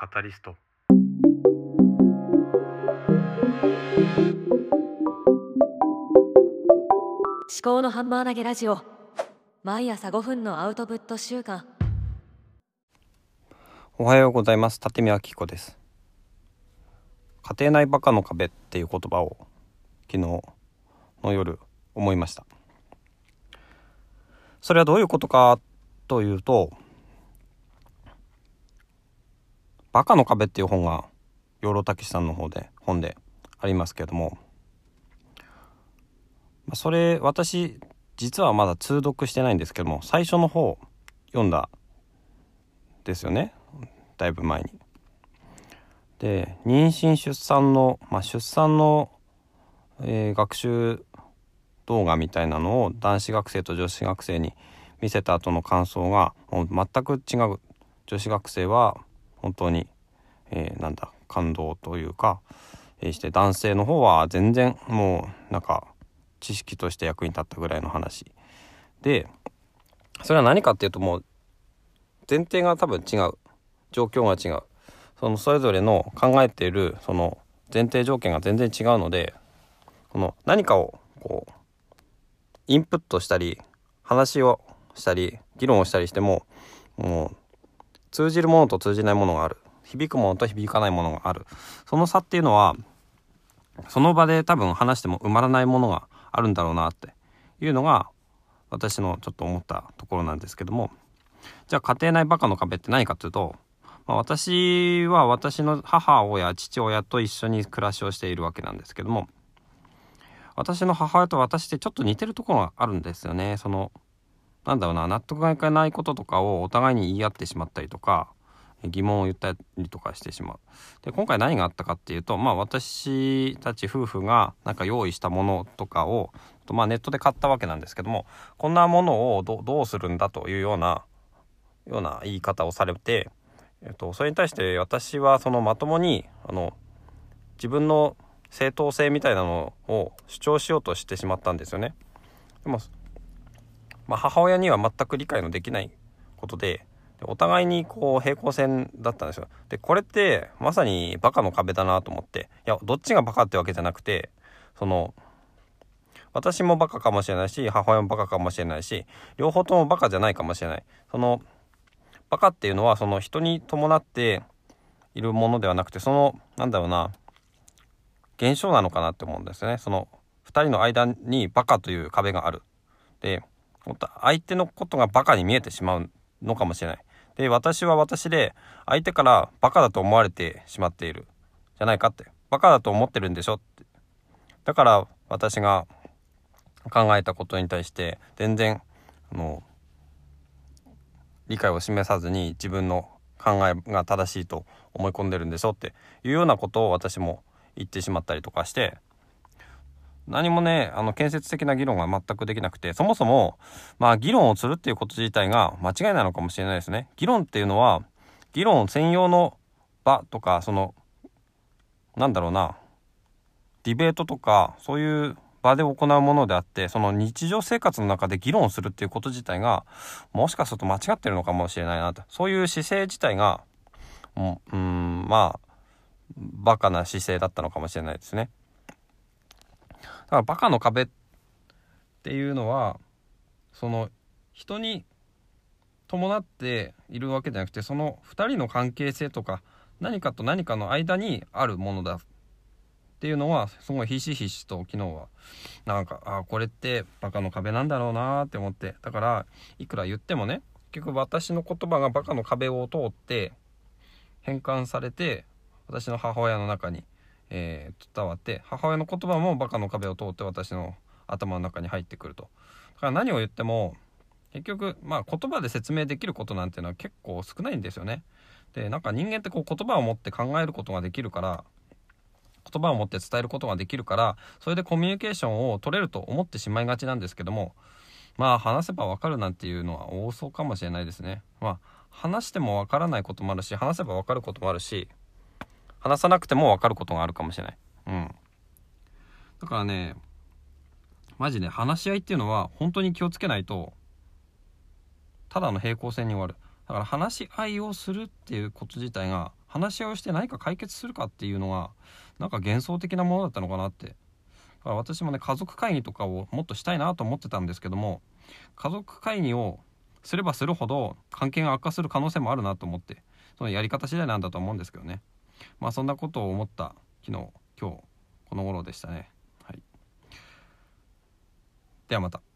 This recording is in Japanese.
カタリスト。思考のハンマー投げラジオ。毎朝5分のアウトプット週間。おはようございます。立見明子です。家庭内バカの壁っていう言葉を昨日の夜思いました。それはどういうことかというとバカの壁っていう本が養老孟さんの方で本でありますけれども。それ私実はまだ通読してないんですけども最初の方読んだですよね。だいぶ前に。で妊娠出産の、まあ、出産の、えー学習動画みたいなのを男子学生と女子学生に見せた後の感想がもう全く違う。女子学生は本当に、えーなんだ感動というか、えーして男性の方は全然もうなんか知識として役に立ったぐらいの話。でそれは何かっていうともう前提が多分違う。状況が違う。そのそれぞれの考えているその前提条件が全然違うのでこの何かをこうインプットしたり話をしたり議論をしたりしてももう通じるものと通じないものがある。響くものと響かないものがある。その差っていうのはその場で多分話しても埋まらないものがあるんだろうなっていうのが私のちょっと思ったところなんですけども。じゃあ家庭内バカの壁って何かというと、まあ、私は私の母親父親と一緒に暮らしをしているわけなんですけども私の母親と私ってちょっと似てるところがあるんですよね。そのなんだろうな納得がいかないこととかをお互いに言い合ってしまったりとか疑問を言ったりとかしてしまう。で今回何があったかっていうとまあ私たち夫婦がなんか用意したものとかをとまあネットで買ったわけなんですけどもこんなものをどうするんだというようなような言い方をされて、えっと、それに対して私はそのまともにあの自分の正当性みたいなのを主張しようとしてしまったんですよね。でも、まあ、母親には全く理解のできないことでお互いにこう平行線だったんですよ。でこれってまさにバカの壁だなと思っていやどっちがバカってわけじゃなくてその私もバカかもしれないし母親もバカかもしれないし両方ともバカじゃないかもしれない。そのバカっていうのはその人に伴っているものではなくてそのなんだろうな現象なのかなって思うんですよね。その2人の間にバカという壁がある。で相手のことがバカに見えてしまうのかもしれない。で私は私で相手からバカだと思われてしまっている。じゃないかって。バカだと思ってるんでしょって。だから私が考えたことに対して全然あの理解を示さずに自分の考えが正しいと思い込んでるんでしょって。いうようなことを私も言ってしまったりとかして何もねあの建設的な議論が全くできなくてそもそもまあ議論をするっていうこと自体が間違いなのかもしれないですね。議論っていうのは議論専用の場とかそのなんだろうなディベートとかそういう場で行うものであってその日常生活の中で議論するっていうこと自体がもしかすると間違ってるのかもしれないなとそういう姿勢自体がうんうんまあバカな姿勢だったのかもしれないですね。だからバカの壁っていうのはその人に伴っているわけじゃなくてその2人の関係性とか何かと何かの間にあるものだっていうのはすごいひしひしと昨日はなんかあこれってバカの壁なんだろうなって思って。だからいくら言ってもね結局私の言葉がバカの壁を通って変換されて私の母親の中に、えー伝わって母親の言葉もバカの壁を通って私の頭の中に入ってくると。だから何を言っても結局まあ言葉で説明できることなんていうのは結構少ないんですよね。でなんか人間ってこう言葉を持って考えることができるから言葉を持って伝えることができるからそれでコミュニケーションを取れると思ってしまいがちなんですけどもまあ話せばわかるなんていうのは多そうかもしれないですね。まあ話してもわからないこともあるし話せばわかることもあるし話さなくてもわかることがあるかもしれない。うん。だからねマジで話し合いっていうのは本当に気をつけないとただの平行線に終わる。だから話し合いをするっていうこと自体が話し合いをして何か解決するかっていうのがなんか幻想的なものだったのかなって。だから私もね家族会議とかをもっとしたいなと思ってたんですけども家族会議をすればするほど関係が悪化する可能性もあるなと思ってそのやり方次第なんだと思うんですけどね。まあそんなことを思った昨日今日この頃でしたね。はい。ではまた。